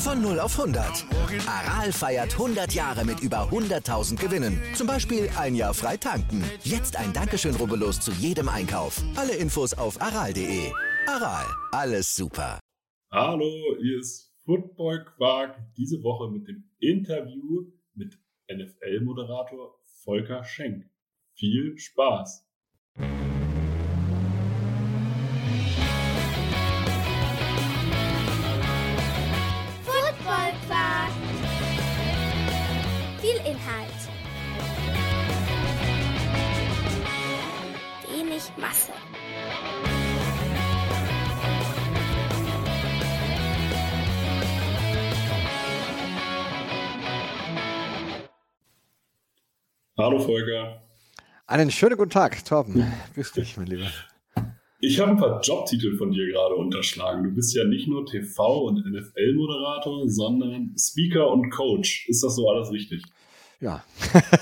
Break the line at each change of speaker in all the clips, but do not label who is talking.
Von 0 auf 100. Aral feiert 100 Jahre mit über 100.000 Gewinnen. Zum Beispiel ein Jahr frei tanken. Jetzt ein Dankeschön, rubbellos zu jedem Einkauf. Alle Infos auf aral.de. Aral, alles super.
Hallo, hier ist Football Quark. Diese Woche mit dem Interview mit NFL-Moderator Volker Schenk. Viel Spaß!
Masse.
Hallo Volker.
Einen schönen guten Tag, Torben. Grüß dich, mein Lieber.
Ich habe ein paar Jobtitel von dir gerade unterschlagen. Du bist ja nicht nur TV- und NFL-Moderator, sondern Speaker und Coach. Ist das so alles richtig?
Ja,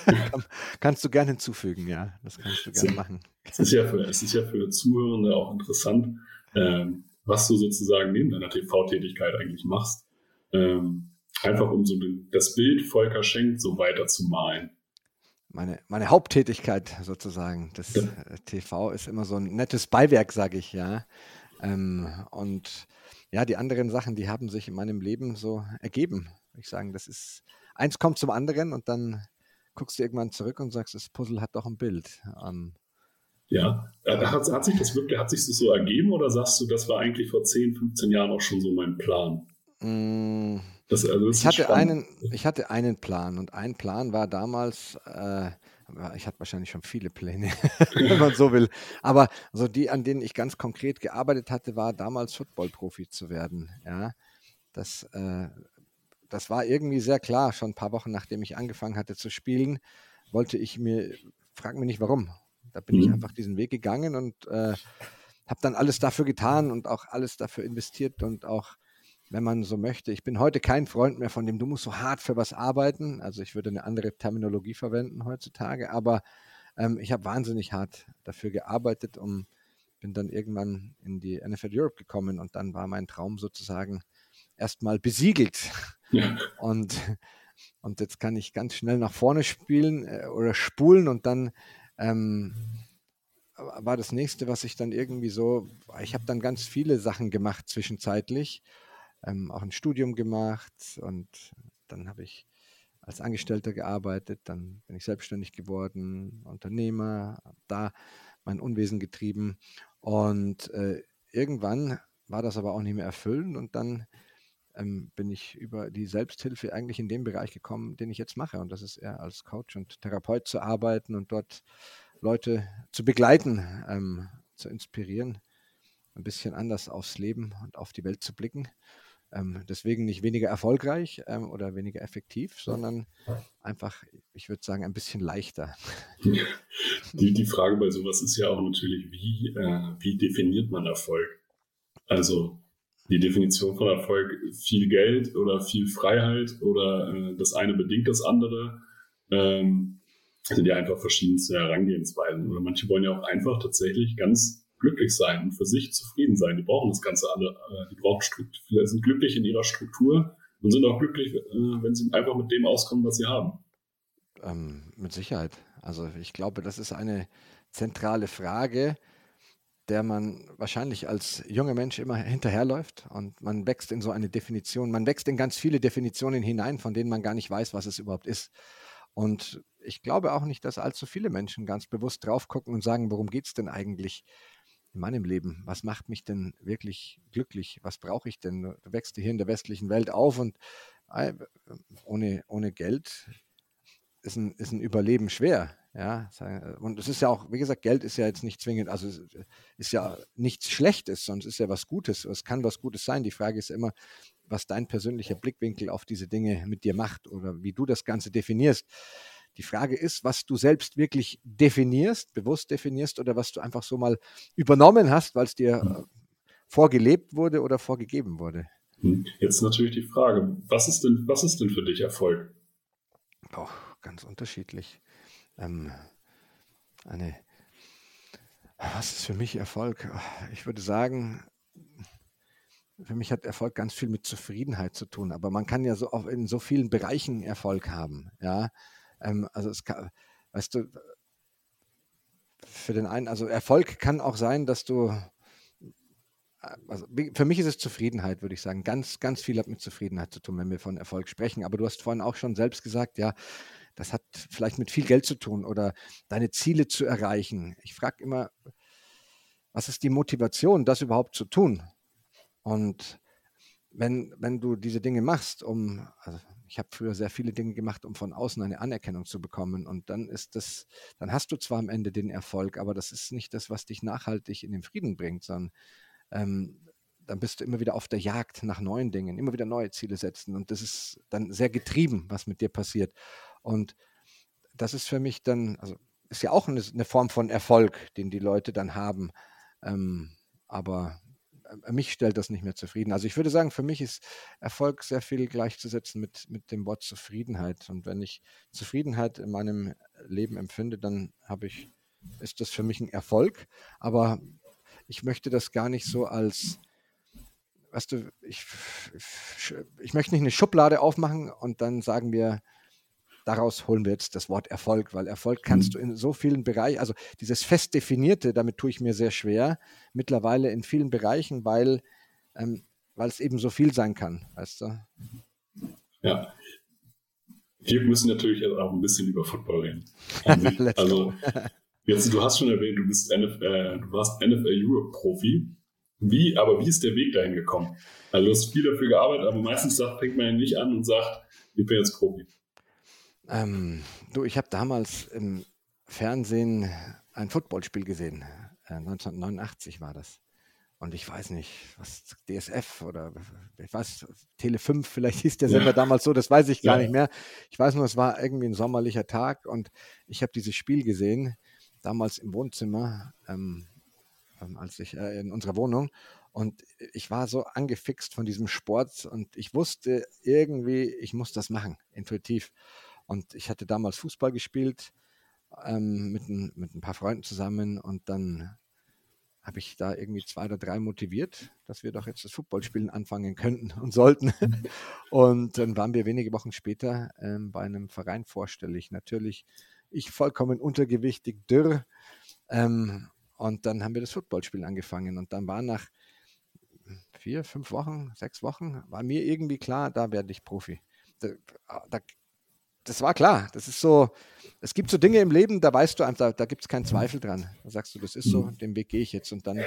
kannst du gerne hinzufügen, ja. Das kannst du gerne machen.
Es ist ja für, es ist ja für Zuhörende auch interessant, ähm, was du sozusagen neben deiner TV-Tätigkeit eigentlich machst. Ähm, einfach um so das Bild Volker Schenk so weiter zu malen.
Meine, meine Haupttätigkeit sozusagen. Das ja. Äh, TV ist immer so ein nettes Beiwerk, sage ich, ja. Ähm, und ja, die anderen Sachen, die haben sich in meinem Leben so ergeben. Ich sagen, das ist eins kommt zum anderen und dann guckst du irgendwann zurück und sagst, das Puzzle hat doch ein Bild.
Ähm, ja, hat, hat, sich das wirklich, hat sich das so ergeben oder sagst du, das war eigentlich vor 10, 15 Jahren auch schon so mein Plan?
Mm, das, also ich, hatte einen, ich hatte einen Plan und ein Plan war damals, äh, ich hatte wahrscheinlich schon viele Pläne, wenn man so will, aber so die, an denen ich ganz konkret gearbeitet hatte, war damals Football-Profi zu werden. Ja, das äh, das war irgendwie sehr klar, schon ein paar Wochen nachdem ich angefangen hatte zu spielen, wollte ich mir, frag mich nicht warum, da bin mhm. ich einfach diesen Weg gegangen und äh, habe dann alles dafür getan und auch alles dafür investiert und auch, wenn man so möchte, ich bin heute kein Freund mehr von dem, du musst so hart für was arbeiten. Also ich würde eine andere Terminologie verwenden heutzutage, aber ähm, ich habe wahnsinnig hart dafür gearbeitet und bin dann irgendwann in die NFL Europe gekommen und dann war mein Traum sozusagen erstmal besiegelt. Und, und jetzt kann ich ganz schnell nach vorne spielen äh, oder spulen und dann ähm, war das nächste, was ich dann irgendwie so, ich habe dann ganz viele Sachen gemacht zwischenzeitlich, ähm, auch ein Studium gemacht und dann habe ich als Angestellter gearbeitet, dann bin ich selbstständig geworden, Unternehmer, da mein Unwesen getrieben und äh, irgendwann war das aber auch nicht mehr erfüllend und dann ähm, bin ich über die Selbsthilfe eigentlich in den Bereich gekommen, den ich jetzt mache. Und das ist eher als Coach und Therapeut zu arbeiten und dort Leute zu begleiten, ähm, zu inspirieren, ein bisschen anders aufs Leben und auf die Welt zu blicken. Ähm, deswegen nicht weniger erfolgreich ähm, oder weniger effektiv, sondern einfach, ich würde sagen, ein bisschen leichter.
Die, die Frage bei sowas ist ja auch natürlich, wie, äh, wie definiert man Erfolg? Also die Definition von Erfolg viel Geld oder viel Freiheit oder äh, das eine bedingt das andere. Ähm, sind ja einfach verschiedenste Herangehensweisen. Oder manche wollen ja auch einfach tatsächlich ganz glücklich sein und für sich zufrieden sein. Die brauchen das Ganze alle, äh, die brauchen Struktur, sind glücklich in ihrer Struktur und sind auch glücklich, äh, wenn sie einfach mit dem auskommen, was sie haben.
Ähm, mit Sicherheit. Also ich glaube, das ist eine zentrale Frage der man wahrscheinlich als junger Mensch immer hinterherläuft und man wächst in so eine Definition, man wächst in ganz viele Definitionen hinein, von denen man gar nicht weiß, was es überhaupt ist. Und ich glaube auch nicht, dass allzu viele Menschen ganz bewusst drauf gucken und sagen, worum geht es denn eigentlich in meinem Leben? Was macht mich denn wirklich glücklich? Was brauche ich denn? Du wächst hier in der westlichen Welt auf und ohne, ohne Geld ist ein, ist ein Überleben schwer. Ja, und es ist ja auch, wie gesagt, Geld ist ja jetzt nicht zwingend, also ist ja nichts Schlechtes, es ist ja was Gutes. Es kann was Gutes sein. Die Frage ist immer, was dein persönlicher Blickwinkel auf diese Dinge mit dir macht oder wie du das Ganze definierst. Die Frage ist, was du selbst wirklich definierst, bewusst definierst oder was du einfach so mal übernommen hast, weil es dir äh, vorgelebt wurde oder vorgegeben wurde.
Hm. Jetzt natürlich die Frage, was ist denn, was ist denn für dich Erfolg?
Ganz unterschiedlich. Ähm, eine, was ist für mich Erfolg? Ich würde sagen, für mich hat Erfolg ganz viel mit Zufriedenheit zu tun, aber man kann ja so auch in so vielen Bereichen Erfolg haben, ja. Ähm, also es kann, weißt du, für den einen, also Erfolg kann auch sein, dass du, also für mich ist es Zufriedenheit, würde ich sagen. Ganz, ganz viel hat mit Zufriedenheit zu tun, wenn wir von Erfolg sprechen. Aber du hast vorhin auch schon selbst gesagt, ja, das hat vielleicht mit viel Geld zu tun oder deine Ziele zu erreichen. Ich frage immer, was ist die Motivation, das überhaupt zu tun? Und wenn, wenn du diese Dinge machst, um, also ich habe früher sehr viele Dinge gemacht, um von außen eine Anerkennung zu bekommen. Und dann ist das, dann hast du zwar am Ende den Erfolg, aber das ist nicht das, was dich nachhaltig in den Frieden bringt, sondern ähm, dann bist du immer wieder auf der Jagd nach neuen Dingen, immer wieder neue Ziele setzen. Und das ist dann sehr getrieben, was mit dir passiert. Und das ist für mich dann, also ist ja auch eine, eine Form von Erfolg, den die Leute dann haben. Ähm, aber äh, mich stellt das nicht mehr zufrieden. Also ich würde sagen, für mich ist Erfolg sehr viel gleichzusetzen mit, mit dem Wort Zufriedenheit. Und wenn ich Zufriedenheit in meinem Leben empfinde, dann habe ich, ist das für mich ein Erfolg. Aber ich möchte das gar nicht so als, weißt du, ich, ich möchte nicht eine Schublade aufmachen und dann sagen wir, daraus holen wir jetzt das Wort Erfolg, weil Erfolg kannst mhm. du in so vielen Bereichen, also dieses fest definierte, damit tue ich mir sehr schwer, mittlerweile in vielen Bereichen, weil, ähm, weil es eben so viel sein kann, weißt du?
Ja. Wir müssen natürlich auch ein bisschen über Football reden. also, jetzt, du hast schon erwähnt, du bist NFL, äh, du warst NFL Europe Profi. Wie, aber wie ist der Weg dahin gekommen? Also du hast viel dafür gearbeitet, aber meistens sagt, fängt man ja nicht an und sagt, ich bin jetzt Profi.
Ähm, du, ich habe damals im Fernsehen ein Footballspiel gesehen. Äh, 1989 war das. Und ich weiß nicht, was DSF oder ich weiß, Tele 5, vielleicht hieß der Sender ja. damals so, das weiß ich gar ja. nicht mehr. Ich weiß nur, es war irgendwie ein sommerlicher Tag und ich habe dieses Spiel gesehen, damals im Wohnzimmer, ähm, ähm, als ich äh, in unserer Wohnung. Und ich war so angefixt von diesem Sport und ich wusste irgendwie, ich muss das machen, intuitiv. Und ich hatte damals Fußball gespielt ähm, mit, ein, mit ein paar Freunden zusammen und dann habe ich da irgendwie zwei oder drei motiviert, dass wir doch jetzt das Footballspielen anfangen könnten und sollten. Und dann waren wir wenige Wochen später ähm, bei einem Verein vorstellig. Natürlich ich vollkommen untergewichtig, dürr. Ähm, und dann haben wir das Footballspielen angefangen. Und dann war nach vier, fünf Wochen, sechs Wochen, war mir irgendwie klar, da werde ich Profi. Da, da das war klar. Das ist so, es gibt so Dinge im Leben, da weißt du einfach, da, da gibt es keinen Zweifel dran. Da sagst du, das ist so, den Weg gehe ich jetzt. Und dann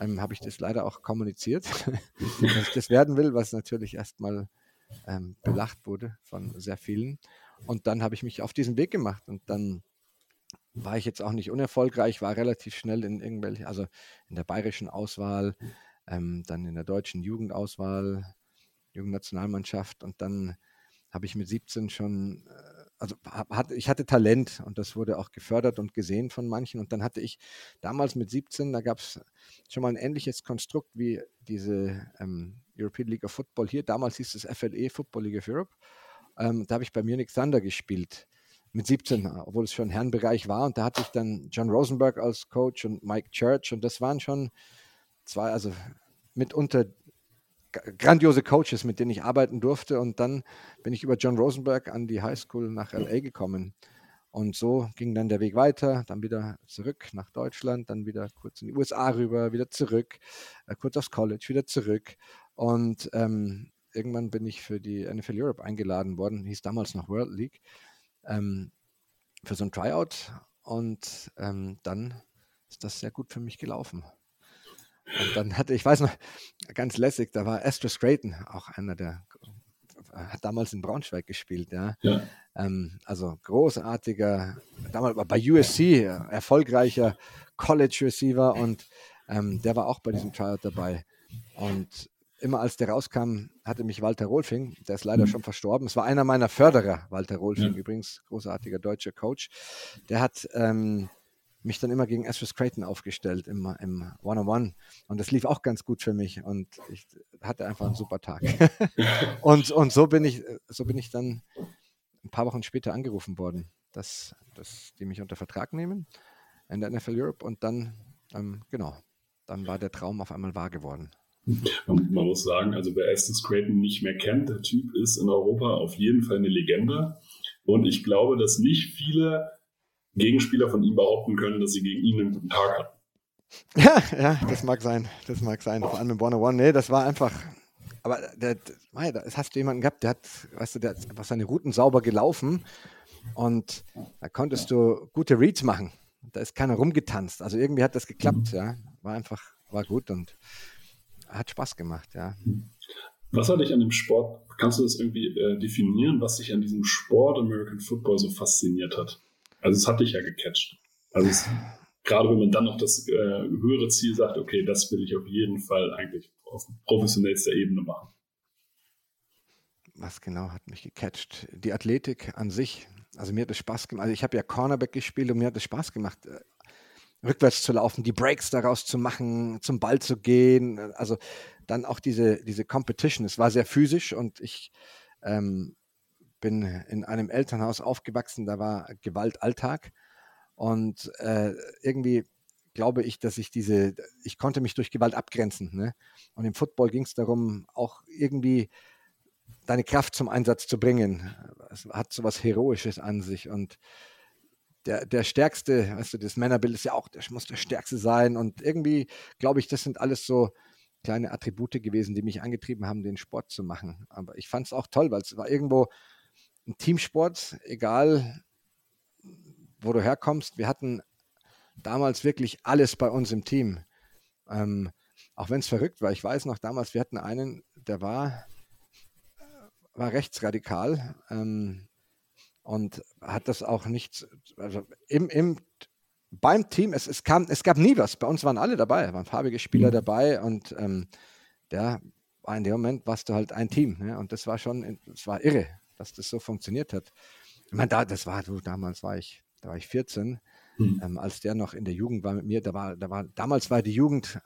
ähm, habe ich das leider auch kommuniziert, dass ich das werden will, was natürlich erstmal ähm, belacht wurde von sehr vielen. Und dann habe ich mich auf diesen Weg gemacht und dann war ich jetzt auch nicht unerfolgreich, war relativ schnell in irgendwelche, also in der bayerischen Auswahl, ähm, dann in der deutschen Jugendauswahl, Jugendnationalmannschaft und dann habe ich mit 17 schon, äh, also hat, ich hatte Talent und das wurde auch gefördert und gesehen von manchen. Und dann hatte ich damals mit 17, da gab es schon mal ein ähnliches Konstrukt wie diese ähm, European League of Football hier. Damals hieß es FLE, Football League of Europe. Ähm, da habe ich bei Munich Thunder gespielt mit 17, obwohl es schon Herrenbereich war. Und da hatte ich dann John Rosenberg als Coach und Mike Church. Und das waren schon zwei, also mitunter grandiose Coaches, mit denen ich arbeiten durfte. Und dann bin ich über John Rosenberg an die High School nach LA gekommen. Und so ging dann der Weg weiter, dann wieder zurück nach Deutschland, dann wieder kurz in die USA rüber, wieder zurück, äh, kurz aufs College, wieder zurück. Und ähm, irgendwann bin ich für die NFL Europe eingeladen worden, hieß damals noch World League, ähm, für so ein Tryout. Und ähm, dann ist das sehr gut für mich gelaufen. Und dann hatte, ich weiß noch, ganz lässig, da war Astro Creighton, auch einer der, hat damals in Braunschweig gespielt, ja. ja. Ähm, also großartiger, damals bei USC, erfolgreicher College Receiver und ähm, der war auch bei diesem Tryout dabei. Und immer als der rauskam, hatte mich Walter Rolfing, der ist leider mhm. schon verstorben. Es war einer meiner Förderer, Walter Rolfing, ja. übrigens großartiger deutscher Coach. Der hat ähm, mich dann immer gegen Astros Creighton aufgestellt im, im One-on-One. Und das lief auch ganz gut für mich und ich hatte einfach einen super Tag. und, und so bin ich, so bin ich dann ein paar Wochen später angerufen worden, dass, dass die mich unter Vertrag nehmen in der NFL Europe und dann, ähm, genau, dann war der Traum auf einmal wahr geworden.
Man, man muss sagen, also wer Estes Creighton nicht mehr kennt, der Typ ist in Europa auf jeden Fall eine Legende. Und ich glaube, dass nicht viele Gegenspieler von ihm behaupten können, dass sie gegen ihn einen guten Tag hatten.
Ja, ja, das mag sein. Das mag sein. Vor allem im One One. Nee, das war einfach. Aber der, der, das hast du jemanden gehabt, der hat, weißt du, der hat einfach seine Routen sauber gelaufen und da konntest du gute Reads machen. Da ist keiner rumgetanzt. Also irgendwie hat das geklappt, ja. War einfach, war gut und hat Spaß gemacht, ja.
Was hat dich an dem Sport, kannst du das irgendwie äh, definieren, was dich an diesem Sport American Football so fasziniert hat? Also es hat dich ja gecatcht. Also es, gerade wenn man dann noch das äh, höhere Ziel sagt, okay, das will ich auf jeden Fall eigentlich auf professionellster Ebene machen.
Was genau hat mich gecatcht? Die Athletik an sich. Also mir hat es Spaß gemacht. Also ich habe ja Cornerback gespielt und mir hat es Spaß gemacht, äh, rückwärts zu laufen, die Breaks daraus zu machen, zum Ball zu gehen. Also dann auch diese, diese Competition. Es war sehr physisch und ich ähm, bin in einem Elternhaus aufgewachsen, da war Gewalt Alltag. Und äh, irgendwie glaube ich, dass ich diese, ich konnte mich durch Gewalt abgrenzen. Ne? Und im Football ging es darum, auch irgendwie deine Kraft zum Einsatz zu bringen. Es hat so was Heroisches an sich. Und der, der Stärkste, weißt du, das Männerbild ist ja auch, das muss der Stärkste sein. Und irgendwie glaube ich, das sind alles so kleine Attribute gewesen, die mich angetrieben haben, den Sport zu machen. Aber ich fand es auch toll, weil es war irgendwo ein Teamsport, egal wo du herkommst. Wir hatten damals wirklich alles bei uns im Team. Ähm, auch wenn es verrückt war. Ich weiß noch damals, wir hatten einen, der war, war rechtsradikal ähm, und hat das auch nicht, also im, im, beim Team, es, es, kam, es gab nie was. Bei uns waren alle dabei, waren farbige Spieler mhm. dabei und ähm, der war in dem Moment, warst du halt ein Team. Ne? Und das war schon, es war irre dass das so funktioniert hat. Ich meine, da, das war, du, damals war ich, da war ich 14, mhm. ähm, als der noch in der Jugend war mit mir, da war, da war, damals war die Jugend,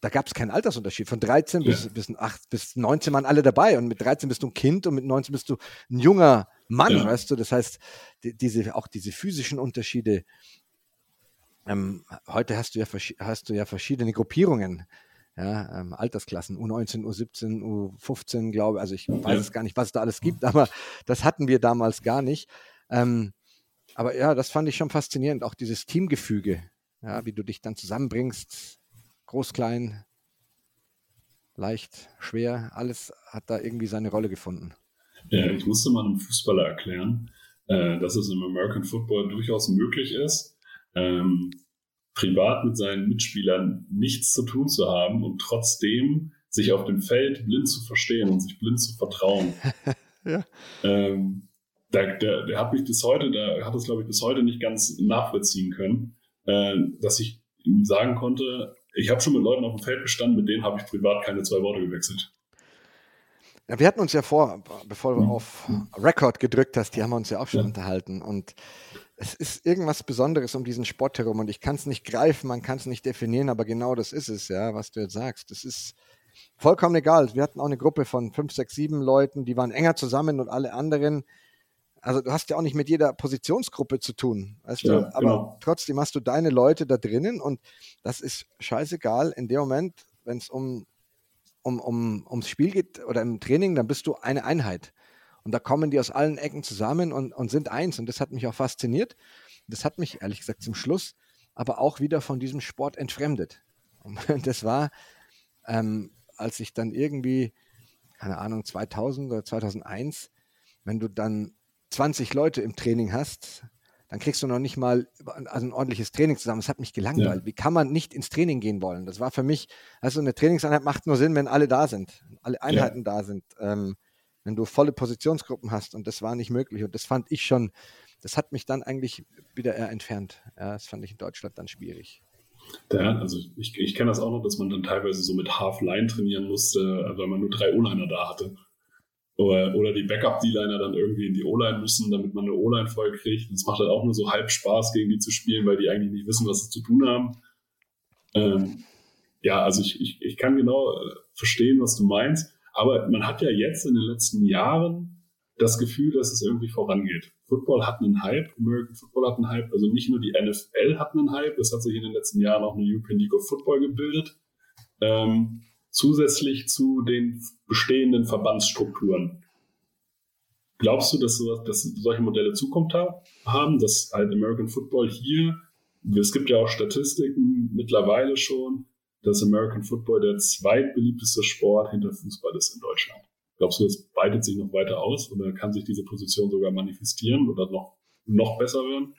da gab es keinen Altersunterschied. Von 13 ja. bis, bis, 8, bis 19 waren alle dabei und mit 13 bist du ein Kind und mit 19 bist du ein junger Mann, ja. weißt du? Das heißt, die, diese, auch diese physischen Unterschiede, ähm, heute hast du, ja, hast du ja verschiedene Gruppierungen ja, ähm, Altersklassen, U19, U17, U15, glaube ich. Also ich weiß es gar nicht, was es da alles gibt, aber das hatten wir damals gar nicht. Ähm, aber ja, das fand ich schon faszinierend, auch dieses Teamgefüge, ja, wie du dich dann zusammenbringst, groß, klein, leicht, schwer, alles hat da irgendwie seine Rolle gefunden.
Ja, ich musste mal einem Fußballer erklären, äh, dass es im American Football durchaus möglich ist, ähm, privat mit seinen Mitspielern nichts zu tun zu haben und trotzdem sich auf dem Feld blind zu verstehen und sich blind zu vertrauen. ja. ähm, der, der, der, hat mich bis heute, der hat es glaube ich bis heute nicht ganz nachvollziehen können, äh, dass ich ihm sagen konnte, ich habe schon mit Leuten auf dem Feld gestanden, mit denen habe ich privat keine zwei Worte gewechselt.
Ja, wir hatten uns ja vor, bevor du mhm. auf Record gedrückt hast, die haben wir uns ja auch schon ja. unterhalten und es ist irgendwas Besonderes um diesen Sport herum und ich kann es nicht greifen, man kann es nicht definieren, aber genau das ist es, ja, was du jetzt sagst. Das ist vollkommen egal. Wir hatten auch eine Gruppe von fünf, sechs, sieben Leuten, die waren enger zusammen und alle anderen. Also du hast ja auch nicht mit jeder Positionsgruppe zu tun, weißt ja, du? Aber genau. trotzdem hast du deine Leute da drinnen und das ist scheißegal in dem Moment, wenn es um, um, um, ums Spiel geht oder im Training, dann bist du eine Einheit. Und da kommen die aus allen Ecken zusammen und, und sind eins. Und das hat mich auch fasziniert. Das hat mich, ehrlich gesagt, zum Schluss aber auch wieder von diesem Sport entfremdet. Und das war, ähm, als ich dann irgendwie, keine Ahnung, 2000 oder 2001, wenn du dann 20 Leute im Training hast, dann kriegst du noch nicht mal also ein ordentliches Training zusammen. Das hat mich gelangweilt. Ja. Wie kann man nicht ins Training gehen wollen? Das war für mich, also eine Trainingseinheit macht nur Sinn, wenn alle da sind, alle Einheiten ja. da sind. Ähm, wenn du volle Positionsgruppen hast und das war nicht möglich und das fand ich schon, das hat mich dann eigentlich wieder eher entfernt. Ja, das fand ich in Deutschland dann schwierig.
Ja, also ich, ich kenne das auch noch, dass man dann teilweise so mit Half-Line trainieren musste, weil man nur drei O-Liner da hatte. Oder, oder die Backup-D-Liner dann irgendwie in die O-Line müssen, damit man eine O-Line voll kriegt. Das macht halt auch nur so halb Spaß, gegen die zu spielen, weil die eigentlich nicht wissen, was sie zu tun haben. Ähm, ja, also ich, ich, ich kann genau äh, verstehen, was du meinst. Aber man hat ja jetzt in den letzten Jahren das Gefühl, dass es irgendwie vorangeht. Football hat einen Hype, American Football hat einen Hype, also nicht nur die NFL hat einen Hype, es hat sich in den letzten Jahren auch eine European League of Football gebildet. Ähm, zusätzlich zu den bestehenden Verbandsstrukturen. Glaubst du, dass, sowas, dass solche Modelle Zukunft haben, dass halt American Football hier, es gibt ja auch Statistiken mittlerweile schon, dass American Football der zweitbeliebteste Sport hinter Fußball ist in Deutschland. Glaubst du, das weitet sich noch weiter aus oder kann sich diese Position sogar manifestieren oder noch, noch besser werden?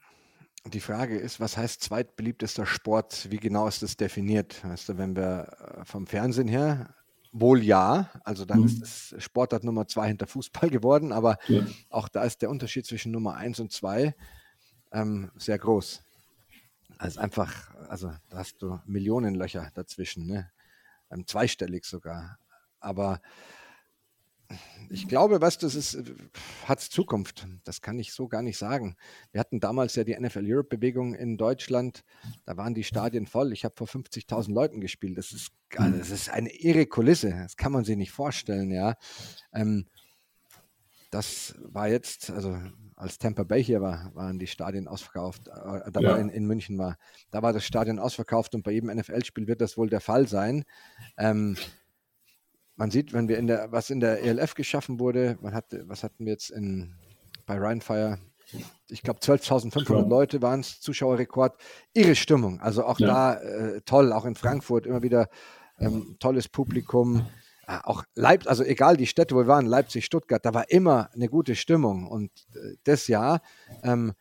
Die Frage ist, was heißt zweitbeliebtester Sport? Wie genau ist das definiert? Weißt du, wenn wir äh, vom Fernsehen her, wohl ja, also dann mhm. ist es Sportart Nummer zwei hinter Fußball geworden, aber ja. auch da ist der Unterschied zwischen Nummer eins und zwei ähm, sehr groß. Also einfach, also da hast du Millionenlöcher dazwischen, ne? Ähm, zweistellig sogar. Aber ich glaube, was das ist, hat Zukunft. Das kann ich so gar nicht sagen. Wir hatten damals ja die NFL Europe Bewegung in Deutschland. Da waren die Stadien voll. Ich habe vor 50.000 Leuten gespielt. Das ist, also das ist eine irre Kulisse. Das kann man sich nicht vorstellen, ja. Ähm, das war jetzt, also als Tampa Bay hier war, waren die Stadien ausverkauft. Äh, da ja. war in, in, München war, da war das Stadion ausverkauft und bei jedem NFL-Spiel wird das wohl der Fall sein. Ähm, man sieht, wenn wir in der, was in der ELF geschaffen wurde, man hat, was hatten wir jetzt in, bei Rheinfire? Ich glaube, 12.500 ja. Leute waren es, Zuschauerrekord. Irre Stimmung. Also auch ja. da äh, toll, auch in Frankfurt immer wieder ähm, tolles Publikum. Äh, auch Leipzig, also egal die Städte, wo wir waren, Leipzig, Stuttgart, da war immer eine gute Stimmung. Und äh, das Jahr ähm,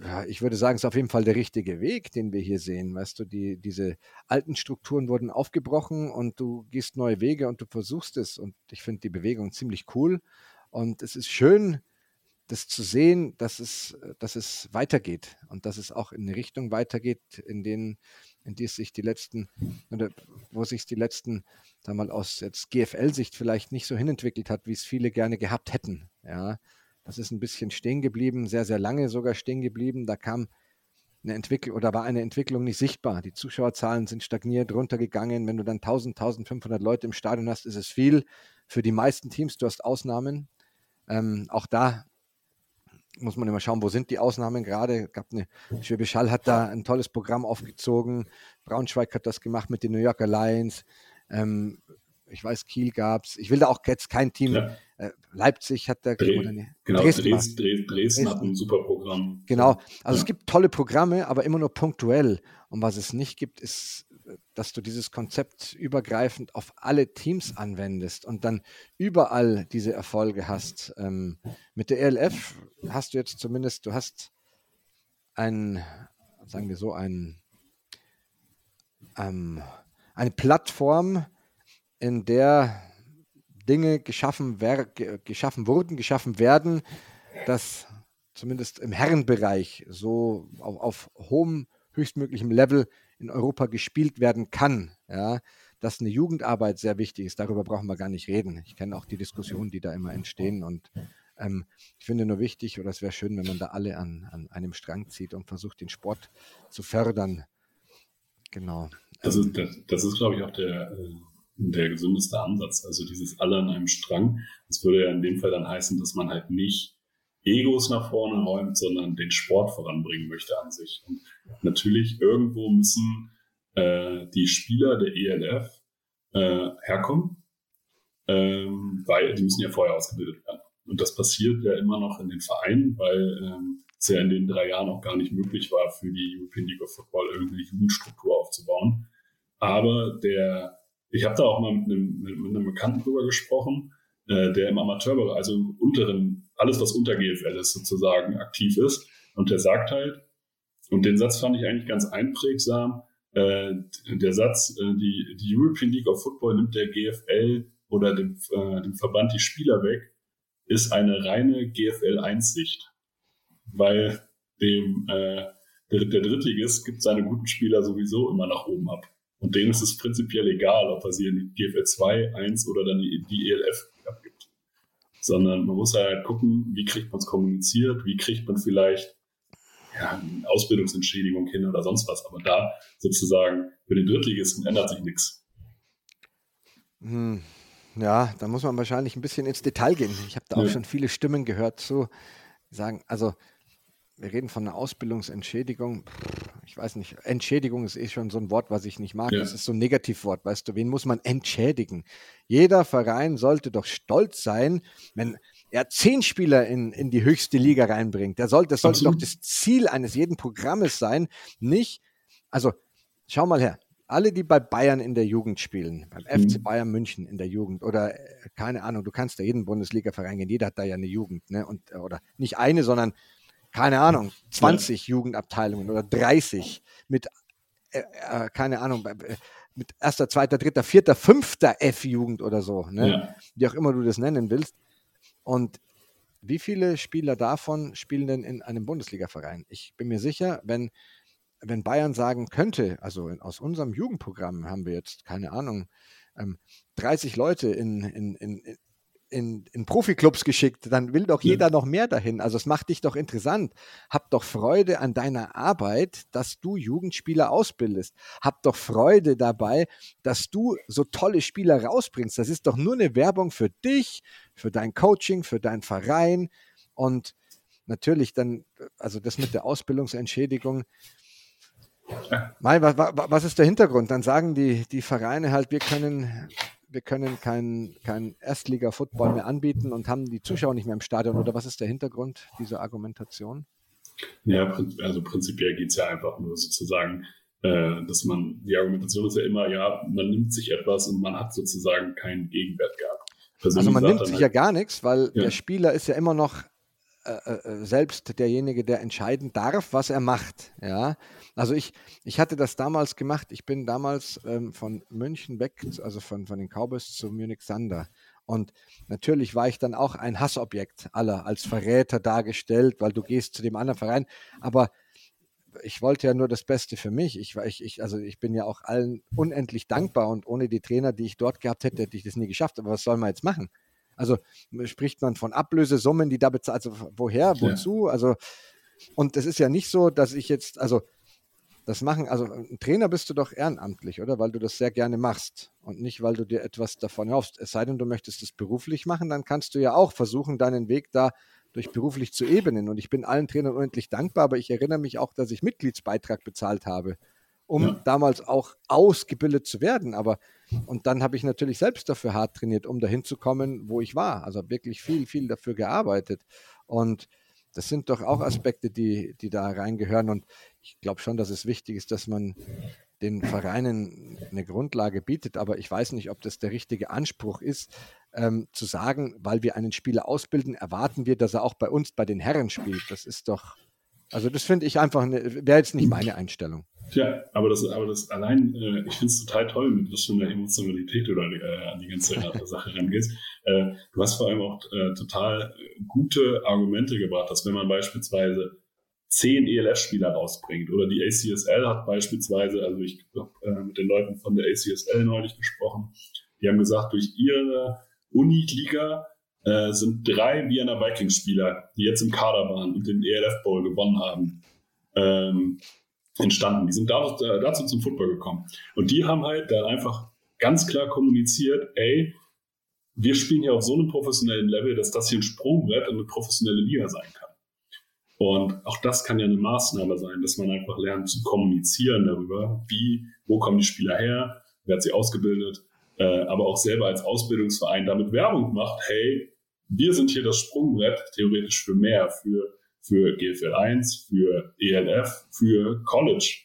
ja, ich würde sagen, es ist auf jeden Fall der richtige Weg, den wir hier sehen. Weißt du, die, diese alten Strukturen wurden aufgebrochen und du gehst neue Wege und du versuchst es. Und ich finde die Bewegung ziemlich cool. Und es ist schön, das zu sehen, dass es, dass es weitergeht und dass es auch in eine Richtung weitergeht, in denen, in die es sich die letzten, oder wo sich die letzten, wir mal, aus GFL-Sicht vielleicht nicht so hinentwickelt hat, wie es viele gerne gehabt hätten. Ja, das ist ein bisschen stehen geblieben, sehr, sehr lange sogar stehen geblieben. Da kam eine Entwicklung oder war eine Entwicklung nicht sichtbar. Die Zuschauerzahlen sind stagniert, runtergegangen. Wenn du dann 1000, 1500 Leute im Stadion hast, ist es viel. Für die meisten Teams, du hast Ausnahmen. Ähm, auch da muss man immer schauen, wo sind die Ausnahmen gerade. Gab eine, Schwäbisch Hall hat da ein tolles Programm aufgezogen. Braunschweig hat das gemacht mit den New Yorker Lions. Ähm, ich weiß, Kiel gab es. Ich will da auch jetzt kein Team. Ja. Äh, Leipzig hat da.
Dre nee, genau, Dresden, Dresden, Dresden, Dresden, hat ein super Programm.
Genau. Also ja. es gibt tolle Programme, aber immer nur punktuell. Und was es nicht gibt, ist, dass du dieses Konzept übergreifend auf alle Teams anwendest und dann überall diese Erfolge hast. Ähm, mit der ELF hast du jetzt zumindest, du hast ein, sagen wir so, ein, ähm, eine Plattform, in der Dinge geschaffen, geschaffen wurden, geschaffen werden, dass zumindest im Herrenbereich so auf, auf hohem, höchstmöglichem Level in Europa gespielt werden kann. Ja, dass eine Jugendarbeit sehr wichtig ist, darüber brauchen wir gar nicht reden. Ich kenne auch die Diskussionen, die da immer entstehen und ähm, ich finde nur wichtig, oder es wäre schön, wenn man da alle an, an einem Strang zieht und versucht, den Sport zu fördern. Genau.
Das ist, das, das ist glaube ich, auch der, äh, der gesündeste Ansatz. Also dieses alle an einem Strang. Das würde ja in dem Fall dann heißen, dass man halt nicht Egos nach vorne räumt, sondern den Sport voranbringen möchte an sich. Und natürlich irgendwo müssen äh, die Spieler der ELF äh, herkommen, ähm, weil die müssen ja vorher ausgebildet werden. Und das passiert ja immer noch in den Vereinen, weil ähm, es ja in den drei Jahren auch gar nicht möglich war, für die European League of Football irgendeine Jugendstruktur aufzubauen. Aber der ich habe da auch mal mit einem, mit einem Bekannten drüber gesprochen, äh, der im Amateurbereich, also im unteren, alles was unter GFL ist sozusagen, aktiv ist. Und der sagt halt, und den Satz fand ich eigentlich ganz einprägsam, äh, der Satz, äh, die, die European League of Football nimmt der GFL oder dem, äh, dem Verband die Spieler weg, ist eine reine GFL-Einsicht. Weil dem, äh, der, der Drittligist gibt seine guten Spieler sowieso immer nach oben ab. Und denen ist es prinzipiell egal, ob er sie in die GFL 2, 1 oder dann die, die ELF abgibt. Sondern man muss halt gucken, wie kriegt man es kommuniziert, wie kriegt man vielleicht ja, eine Ausbildungsentschädigung hin oder sonst was. Aber da sozusagen für den Drittligisten ändert sich nichts.
Hm. Ja, da muss man wahrscheinlich ein bisschen ins Detail gehen. Ich habe da auch ja. schon viele Stimmen gehört zu sagen, also wir reden von einer Ausbildungsentschädigung. Ich weiß nicht, Entschädigung ist eh schon so ein Wort, was ich nicht mag. Ja. Das ist so ein Negativwort, weißt du. Wen muss man entschädigen? Jeder Verein sollte doch stolz sein, wenn er zehn Spieler in, in die höchste Liga reinbringt. Der soll, das sollte Absolut. doch das Ziel eines jeden Programmes sein. Nicht, also schau mal her, alle, die bei Bayern in der Jugend spielen, beim mhm. FC Bayern München in der Jugend oder äh, keine Ahnung, du kannst da jeden Bundesliga-Verein gehen, jeder hat da ja eine Jugend, ne? Und, äh, oder nicht eine, sondern keine Ahnung, 20 ja. Jugendabteilungen oder 30 mit, äh, äh, keine Ahnung, äh, mit erster, zweiter, dritter, vierter, fünfter F-Jugend oder so, ne? Ja. wie auch immer du das nennen willst. Und wie viele Spieler davon spielen denn in einem Bundesliga-Verein? Ich bin mir sicher, wenn, wenn Bayern sagen könnte, also in, aus unserem Jugendprogramm haben wir jetzt, keine Ahnung, ähm, 30 Leute in, in, in, in, in Profiklubs geschickt, dann will doch jeder ja. noch mehr dahin. Also es macht dich doch interessant. Hab doch Freude an deiner Arbeit, dass du Jugendspieler ausbildest. Hab doch Freude dabei, dass du so tolle Spieler rausbringst. Das ist doch nur eine Werbung für dich, für dein Coaching, für deinen Verein und natürlich dann, also das mit der Ausbildungsentschädigung. Mai, was, was ist der Hintergrund? Dann sagen die, die Vereine halt, wir können wir können keinen kein Erstliga-Football mehr anbieten und haben die Zuschauer nicht mehr im Stadion. Oder was ist der Hintergrund dieser Argumentation?
Ja, also prinzipiell geht es ja einfach nur sozusagen, äh, dass man, die Argumentation ist ja immer, ja, man nimmt sich etwas und man hat sozusagen keinen Gegenwert gehabt.
also man nimmt sich halt, ja gar nichts, weil ja. der Spieler ist ja immer noch äh, äh, selbst derjenige, der entscheiden darf, was er macht. Ja, also ich, ich hatte das damals gemacht. Ich bin damals ähm, von München weg, also von, von den Cowboys zu Munich Sander. Und natürlich war ich dann auch ein Hassobjekt aller als Verräter dargestellt, weil du gehst zu dem anderen Verein. Aber ich wollte ja nur das Beste für mich. Ich, ich, ich, also ich bin ja auch allen unendlich dankbar und ohne die Trainer, die ich dort gehabt hätte, hätte ich das nie geschafft. Aber was soll man jetzt machen? Also spricht man von Ablösesummen, die da bezahlt, also woher, wozu? Ja. Also, und es ist ja nicht so, dass ich jetzt, also das machen, also ein Trainer bist du doch ehrenamtlich, oder? Weil du das sehr gerne machst und nicht, weil du dir etwas davon erhoffst. Es sei denn, du möchtest es beruflich machen, dann kannst du ja auch versuchen, deinen Weg da durch beruflich zu ebnen. Und ich bin allen Trainern unendlich dankbar, aber ich erinnere mich auch, dass ich Mitgliedsbeitrag bezahlt habe, um ja. damals auch ausgebildet zu werden. Aber und dann habe ich natürlich selbst dafür hart trainiert, um dahin zu kommen, wo ich war. Also wirklich viel, viel dafür gearbeitet. Und das sind doch auch Aspekte, die, die da reingehören. Und ich glaube schon, dass es wichtig ist, dass man den Vereinen eine Grundlage bietet. Aber ich weiß nicht, ob das der richtige Anspruch ist, ähm, zu sagen, weil wir einen Spieler ausbilden, erwarten wir, dass er auch bei uns, bei den Herren spielt. Das ist doch, also das finde ich einfach, wäre jetzt nicht meine Einstellung.
Ja, aber das, aber das allein, äh, ich finde es total toll, mit was für eine Emotionalität da äh, an die ganze Sache rangehst. Äh, du hast vor allem auch äh, total gute Argumente gebracht, dass wenn man beispielsweise zehn ELF-Spieler rausbringt oder die ACSL hat beispielsweise, also ich habe äh, mit den Leuten von der ACSL neulich gesprochen, die haben gesagt, durch ihre Uni-Liga äh, sind drei Vienna Vikings-Spieler, die jetzt im Kader waren und den ELF Bowl gewonnen haben. Ähm, entstanden. Die sind dazu, äh, dazu zum Football gekommen. Und die haben halt da einfach ganz klar kommuniziert, ey, wir spielen hier auf so einem professionellen Level, dass das hier ein Sprungbrett in eine professionelle Liga sein kann. Und auch das kann ja eine Maßnahme sein, dass man einfach lernt zu kommunizieren darüber, wie, wo kommen die Spieler her, wer hat sie ausgebildet, äh, aber auch selber als Ausbildungsverein damit Werbung macht, hey, wir sind hier das Sprungbrett theoretisch für mehr, für für GFL 1, für ELF, für College.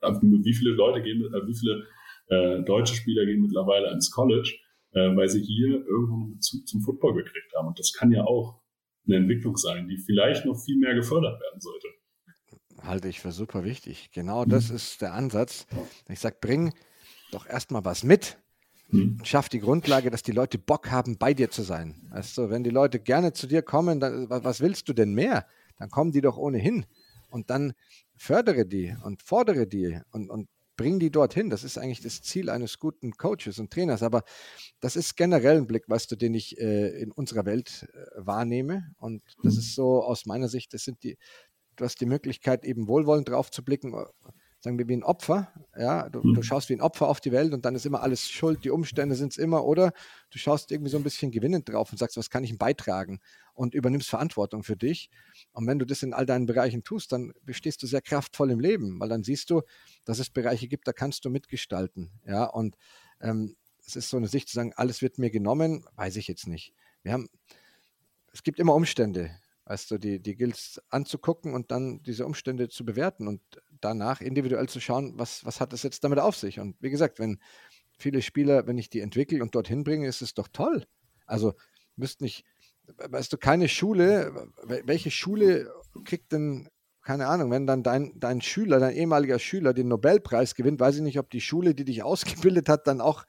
Also wie viele Leute gehen, äh, wie viele äh, deutsche Spieler gehen mittlerweile ins College, äh, weil sie hier irgendwo einen Bezug zum Football gekriegt haben. Und das kann ja auch eine Entwicklung sein, die vielleicht noch viel mehr gefördert werden sollte.
Halte ich für super wichtig. Genau mhm. das ist der Ansatz. Ich sage, bring doch erstmal was mit. Mhm. Schaff die Grundlage, dass die Leute Bock haben, bei dir zu sein. Du, wenn die Leute gerne zu dir kommen, dann, was willst du denn mehr? Dann kommen die doch ohnehin. Und dann fördere die und fordere die und, und bring die dorthin. Das ist eigentlich das Ziel eines guten Coaches und Trainers. Aber das ist generell ein Blick, weißt du, den ich äh, in unserer Welt äh, wahrnehme. Und das mhm. ist so aus meiner Sicht, das sind die, du hast die Möglichkeit, eben wohlwollend drauf zu blicken sagen wir, wie ein Opfer. Ja, du, mhm. du, schaust wie ein Opfer auf die Welt und dann ist immer alles schuld, die Umstände sind es immer. Oder du schaust irgendwie so ein bisschen gewinnend drauf und sagst, was kann ich beitragen und übernimmst Verantwortung für dich. Und wenn du das in all deinen Bereichen tust, dann bestehst du sehr kraftvoll im Leben, weil dann siehst du, dass es Bereiche gibt, da kannst du mitgestalten. Ja, und ähm, es ist so eine Sicht zu sagen, alles wird mir genommen, weiß ich jetzt nicht. Wir haben, es gibt immer Umstände. Weißt du, die, die es anzugucken und dann diese Umstände zu bewerten und danach individuell zu schauen, was, was hat es jetzt damit auf sich. Und wie gesagt, wenn viele Spieler, wenn ich die entwickle und dorthin bringe, ist es doch toll. Also müsst nicht, weißt du, keine Schule, welche Schule kriegt denn, keine Ahnung, wenn dann dein, dein Schüler, dein ehemaliger Schüler den Nobelpreis gewinnt, weiß ich nicht, ob die Schule, die dich ausgebildet hat, dann auch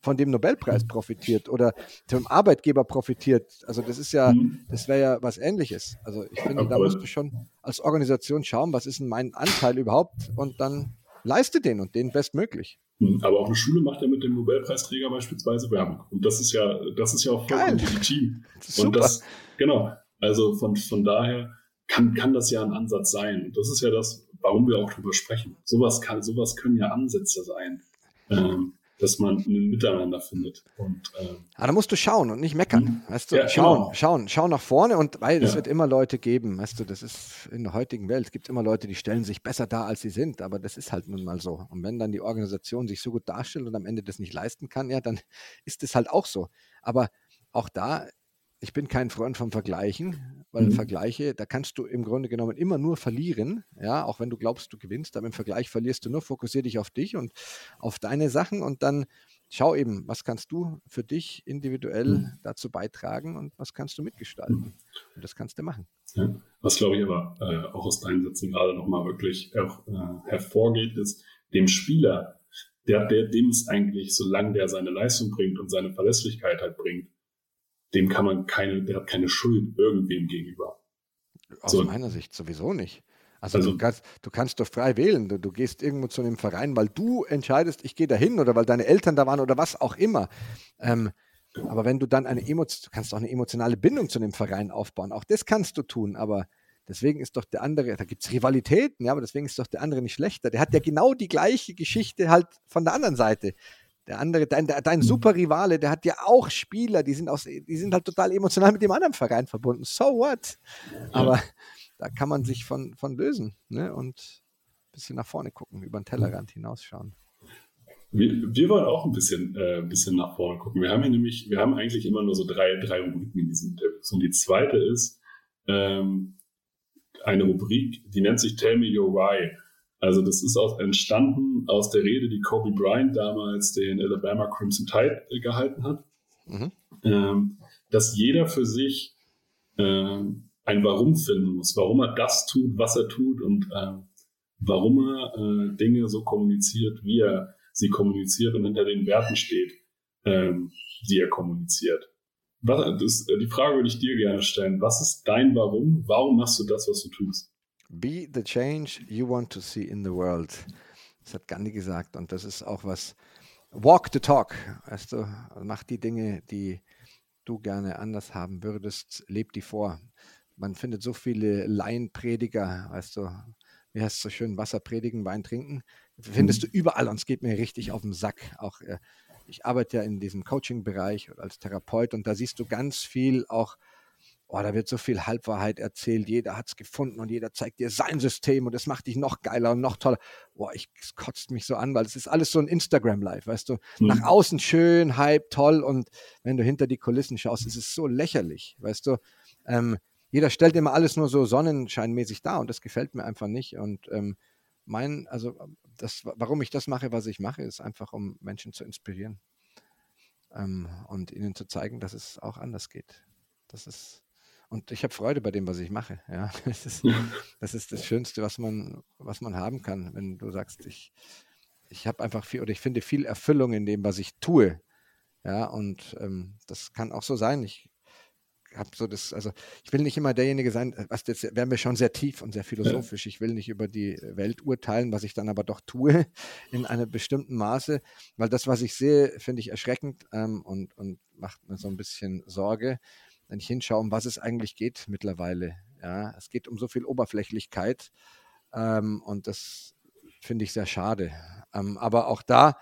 von dem Nobelpreis profitiert oder vom Arbeitgeber profitiert. Also das ist ja, mhm. das wäre ja was ähnliches. Also ich finde, da musst du schon als Organisation schauen, was ist denn mein Anteil überhaupt und dann leiste den und den bestmöglich.
Mhm. Aber auch eine Schule macht ja mit dem Nobelpreisträger beispielsweise Werbung. Und das ist ja, das ist ja auch vollkommen legitim. Und das, genau. Also von, von daher kann, kann das ja ein Ansatz sein. Und das ist ja das, warum wir auch drüber sprechen. Sowas kann, sowas können ja Ansätze sein. Ähm, dass man ein Miteinander findet. Und,
ähm, Aber da musst du schauen und nicht meckern. Mhm. Weißt du, ja, schauen, genau. schauen, schauen nach vorne und weil es wird immer Leute geben, weißt du, das ist in der heutigen Welt, es gibt immer Leute, die stellen sich besser dar, als sie sind, aber das ist halt nun mal so. Und wenn dann die Organisation sich so gut darstellt und am Ende das nicht leisten kann, ja, dann ist es halt auch so. Aber auch da ich bin kein Freund vom Vergleichen, weil mhm. Vergleiche, da kannst du im Grunde genommen immer nur verlieren, ja, auch wenn du glaubst, du gewinnst, aber im Vergleich verlierst du nur, fokussier dich auf dich und auf deine Sachen und dann schau eben, was kannst du für dich individuell mhm. dazu beitragen und was kannst du mitgestalten. Mhm. Und das kannst du machen.
Ja. Was glaube ich aber äh, auch aus deinen Sätzen gerade nochmal wirklich auch, äh, hervorgeht, ist, dem Spieler, der, der, dem es eigentlich, solange der seine Leistung bringt und seine Verlässlichkeit halt bringt, dem kann man keine, der hat keine Schuld irgendwem gegenüber.
Aus so. meiner Sicht sowieso nicht. Also, also, du, kannst, du kannst doch frei wählen. Du, du, gehst irgendwo zu einem Verein, weil du entscheidest, ich gehe dahin oder weil deine Eltern da waren oder was auch immer. Ähm, aber wenn du dann eine Emotion, du kannst auch eine emotionale Bindung zu einem Verein aufbauen. Auch das kannst du tun, aber deswegen ist doch der andere, da gibt es Rivalitäten, ja, aber deswegen ist doch der andere nicht schlechter. Der hat ja genau die gleiche Geschichte halt von der anderen Seite. Der andere, dein, dein mhm. super Rivale, der hat ja auch Spieler, die sind, aus, die sind halt total emotional mit dem anderen Verein verbunden. So what? Aber da kann man sich von, von lösen ne? und ein bisschen nach vorne gucken, über den Tellerrand hinausschauen.
Wir, wir wollen auch ein bisschen, äh, bisschen nach vorne gucken. Wir haben hier nämlich, wir haben eigentlich immer nur so drei, drei Rubriken in diesem Interviews. Und die zweite ist ähm, eine Rubrik, die nennt sich Tell Me Your Why. Also das ist auch entstanden aus der Rede, die Kobe Bryant damals den Alabama Crimson Tide äh, gehalten hat, mhm. ähm, dass jeder für sich ähm, ein Warum finden muss, warum er das tut, was er tut und äh, warum er äh, Dinge so kommuniziert, wie er sie kommuniziert und hinter den Werten steht, ähm, die er kommuniziert. Was, das, die Frage würde ich dir gerne stellen. Was ist dein Warum? Warum machst du das, was du tust?
Be the change you want to see in the world. Das hat Gandhi gesagt und das ist auch was. Walk the talk. Weißt du, mach die Dinge, die du gerne anders haben würdest, leb die vor. Man findet so viele Laienprediger, weißt du, wie heißt es so schön, Wasser predigen, Wein trinken. Findest du mhm. überall und es geht mir richtig auf den Sack. Auch äh, ich arbeite ja in diesem Coaching-Bereich als Therapeut und da siehst du ganz viel auch oh, da wird so viel Halbwahrheit erzählt, jeder hat es gefunden und jeder zeigt dir sein System und das macht dich noch geiler und noch toller. Boah, ich, es kotzt mich so an, weil es ist alles so ein Instagram-Live, weißt du. Mhm. Nach außen schön, Hype, toll und wenn du hinter die Kulissen schaust, ist es so lächerlich, weißt du. Ähm, jeder stellt immer alles nur so sonnenscheinmäßig dar und das gefällt mir einfach nicht und ähm, mein, also das, warum ich das mache, was ich mache, ist einfach, um Menschen zu inspirieren ähm, und ihnen zu zeigen, dass es auch anders geht. Das ist und ich habe Freude bei dem, was ich mache. Ja, das ist, das ist das Schönste, was man, was man haben kann, wenn du sagst, ich, ich habe einfach viel oder ich finde viel Erfüllung in dem, was ich tue. Ja, und ähm, das kann auch so sein. Ich habe so das, also ich will nicht immer derjenige sein, äh, was jetzt wären wir schon sehr tief und sehr philosophisch. Ich will nicht über die Welt urteilen, was ich dann aber doch tue in einem bestimmten Maße, weil das, was ich sehe, finde ich erschreckend ähm, und, und macht mir so ein bisschen Sorge, wenn ich hinschaue, um was es eigentlich geht mittlerweile. Ja, es geht um so viel Oberflächlichkeit ähm, und das finde ich sehr schade. Ähm, aber auch da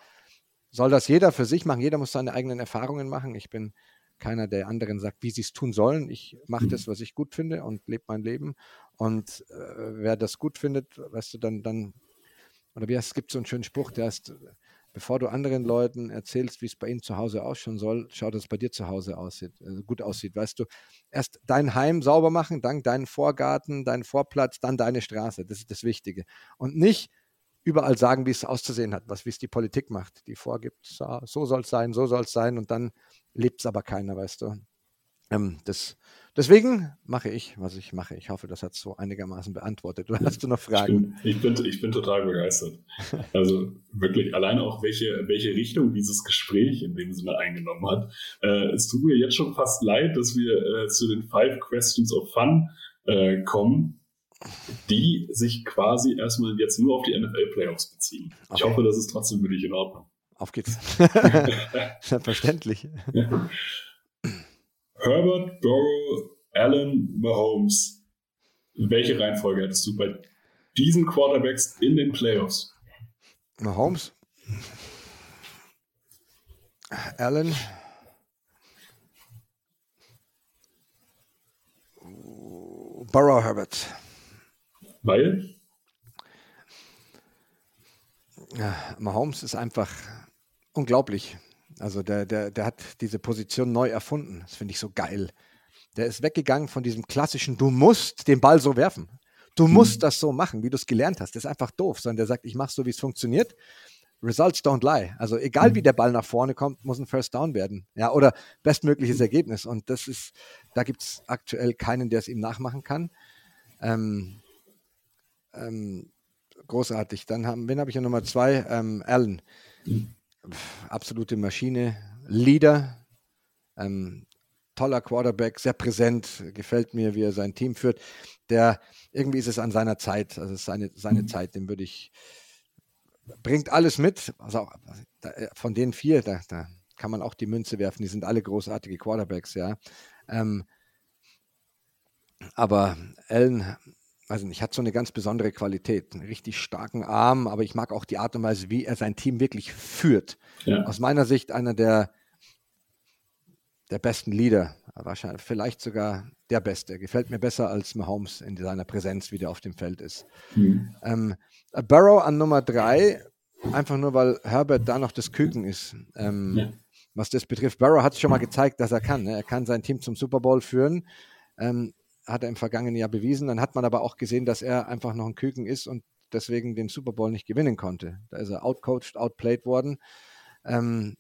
soll das jeder für sich machen. Jeder muss seine eigenen Erfahrungen machen. Ich bin keiner, der anderen sagt, wie sie es tun sollen. Ich mache mhm. das, was ich gut finde und lebe mein Leben. Und äh, wer das gut findet, weißt du, dann, dann, oder wie heißt, es gibt so einen schönen Spruch, der heißt, bevor du anderen Leuten erzählst, wie es bei ihnen zu Hause ausschauen soll, schau, dass es bei dir zu Hause aussieht, also gut aussieht. Weißt du, erst dein Heim sauber machen, dann deinen Vorgarten, deinen Vorplatz, dann deine Straße. Das ist das Wichtige. Und nicht überall sagen, wie es auszusehen hat, was wie es die Politik macht, die vorgibt, so, so soll es sein, so soll es sein und dann lebt es aber keiner, weißt du. Ähm, das, deswegen mache ich, was ich mache. Ich hoffe, das hat so einigermaßen beantwortet. Oder hast du noch Fragen?
Ich bin, ich bin, ich bin total begeistert. Also wirklich, alleine auch welche, welche Richtung dieses Gespräch in dem Sinne eingenommen hat. Äh, es tut mir jetzt schon fast leid, dass wir äh, zu den Five Questions of Fun äh, kommen, die sich quasi erstmal jetzt nur auf die NFL Playoffs beziehen. Okay. Ich hoffe, das ist trotzdem für dich in Ordnung.
Auf geht's. Selbstverständlich.
Herbert, Burrow, Allen, Mahomes. Welche Reihenfolge hättest du bei diesen Quarterbacks in den Playoffs?
Mahomes, Allen, Burrow, Herbert.
Weil?
Ja, Mahomes ist einfach unglaublich. Also der, der, der hat diese Position neu erfunden. Das finde ich so geil. Der ist weggegangen von diesem klassischen, du musst den Ball so werfen. Du mhm. musst das so machen, wie du es gelernt hast. Das ist einfach doof, sondern der sagt, ich mache so, wie es funktioniert. Results don't lie. Also egal wie mhm. der Ball nach vorne kommt, muss ein First Down werden. Ja, oder bestmögliches Ergebnis. Und das ist, da gibt es aktuell keinen, der es ihm nachmachen kann. Ähm, ähm, großartig. Dann haben, wen habe ich ja Nummer zwei? Ähm, Allen. Mhm absolute Maschine, Leader, ähm, toller Quarterback, sehr präsent, gefällt mir, wie er sein Team führt. Der irgendwie ist es an seiner Zeit, also seine, seine mhm. Zeit, dem würde ich, bringt alles mit, also auch, äh, von den vier, da, da kann man auch die Münze werfen, die sind alle großartige Quarterbacks, ja. Ähm, aber Allen weiß nicht, hat so eine ganz besondere Qualität, einen richtig starken Arm, aber ich mag auch die Art und Weise, wie er sein Team wirklich führt. Ja. Aus meiner Sicht einer der, der besten Leader, wahrscheinlich vielleicht sogar der Beste. Gefällt mir besser als Mahomes in seiner Präsenz, wie der auf dem Feld ist. Mhm. Ähm, Burrow an Nummer drei, einfach nur, weil Herbert da noch das Küken ist. Ähm, ja. Was das betrifft, Burrow hat schon mal gezeigt, dass er kann. Ne? Er kann sein Team zum Super Bowl führen. Ähm, hat er im vergangenen Jahr bewiesen. Dann hat man aber auch gesehen, dass er einfach noch ein Küken ist und deswegen den Super Bowl nicht gewinnen konnte. Da ist er outcoached, outplayed worden. Ähm,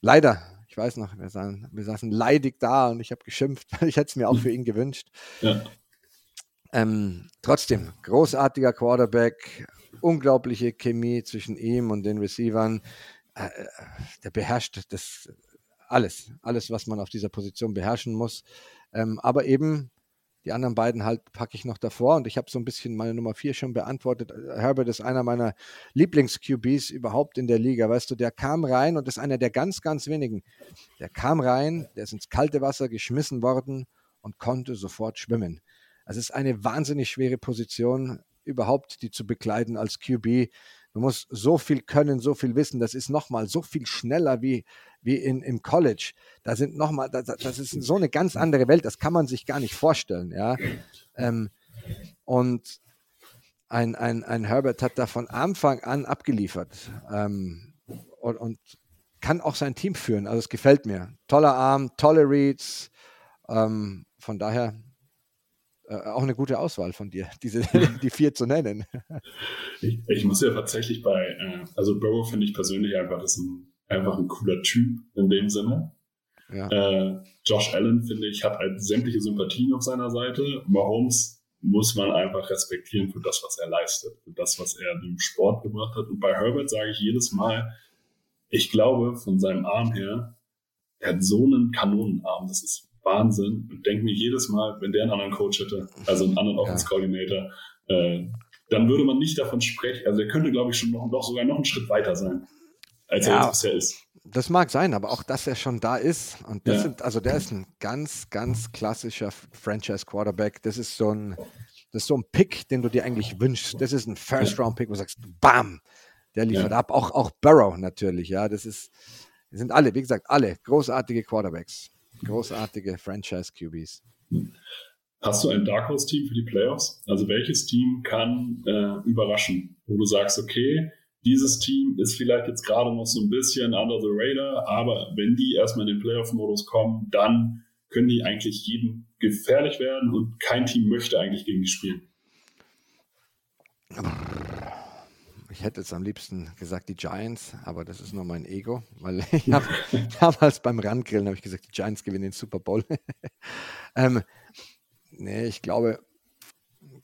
leider, ich weiß noch, wir saßen, wir saßen leidig da und ich habe geschimpft. ich hätte es mir auch für ihn gewünscht. Ja. Ähm, trotzdem, großartiger Quarterback, unglaubliche Chemie zwischen ihm und den Receivern. Äh, äh der beherrscht das alles, alles, was man auf dieser Position beherrschen muss. Ähm, aber eben die anderen beiden halt packe ich noch davor und ich habe so ein bisschen meine Nummer vier schon beantwortet. Herbert ist einer meiner Lieblings-QBs überhaupt in der Liga. Weißt du, der kam rein und ist einer der ganz, ganz wenigen. Der kam rein, der ist ins kalte Wasser geschmissen worden und konnte sofort schwimmen. Also es ist eine wahnsinnig schwere Position überhaupt, die zu bekleiden als QB. Du musst so viel können, so viel wissen. Das ist nochmal so viel schneller wie, wie in, im College. Da sind nochmal, das, das ist so eine ganz andere Welt. Das kann man sich gar nicht vorstellen. Ja? Ähm, und ein, ein, ein Herbert hat da von Anfang an abgeliefert ähm, und, und, kann auch sein Team führen. Also es gefällt mir. Toller Arm, tolle Reads. Ähm, von daher äh, auch eine gute Auswahl von dir, diese, die vier zu nennen.
Ich, ich muss ja tatsächlich bei, äh, also Burrow finde ich persönlich einfach, ist ein, einfach ein cooler Typ in dem Sinne. Ja. Äh, Josh Allen, finde ich, hat halt sämtliche Sympathien auf seiner Seite. Mahomes muss man einfach respektieren für das, was er leistet, für das, was er dem Sport gebracht hat. Und bei Herbert sage ich jedes Mal, ich glaube, von seinem Arm her, er hat so einen Kanonenarm, das ist Wahnsinn und denke mir jedes Mal, wenn der einen anderen Coach hätte, also einen anderen Offense Coordinator, äh, dann würde man nicht davon sprechen. Also er könnte, glaube ich, schon noch, noch sogar noch einen Schritt weiter sein, als ja, er jetzt bisher ist.
Das mag sein, aber auch, dass er schon da ist. Und das ja. sind, also der ist ein ganz, ganz klassischer Franchise-Quarterback. Das ist so ein, das ist so ein Pick, den du dir eigentlich wünschst. Das ist ein First-Round-Pick, wo du sagst, bam, der liefert ja. ab. Auch, auch Burrow natürlich, ja. Das ist, das sind alle, wie gesagt, alle großartige Quarterbacks. Großartige Franchise-QBs.
Hast du ein Dark Horse-Team für die Playoffs? Also welches Team kann äh, überraschen, wo du sagst, okay, dieses Team ist vielleicht jetzt gerade noch so ein bisschen under the radar, aber wenn die erstmal in den Playoff-Modus kommen, dann können die eigentlich jedem gefährlich werden und kein Team möchte eigentlich gegen die spielen.
Ich hätte jetzt am liebsten gesagt die Giants, aber das ist nur mein Ego, weil ich habe damals beim Randgrillen habe ich gesagt, die Giants gewinnen den Super Bowl. ähm, nee, ich glaube,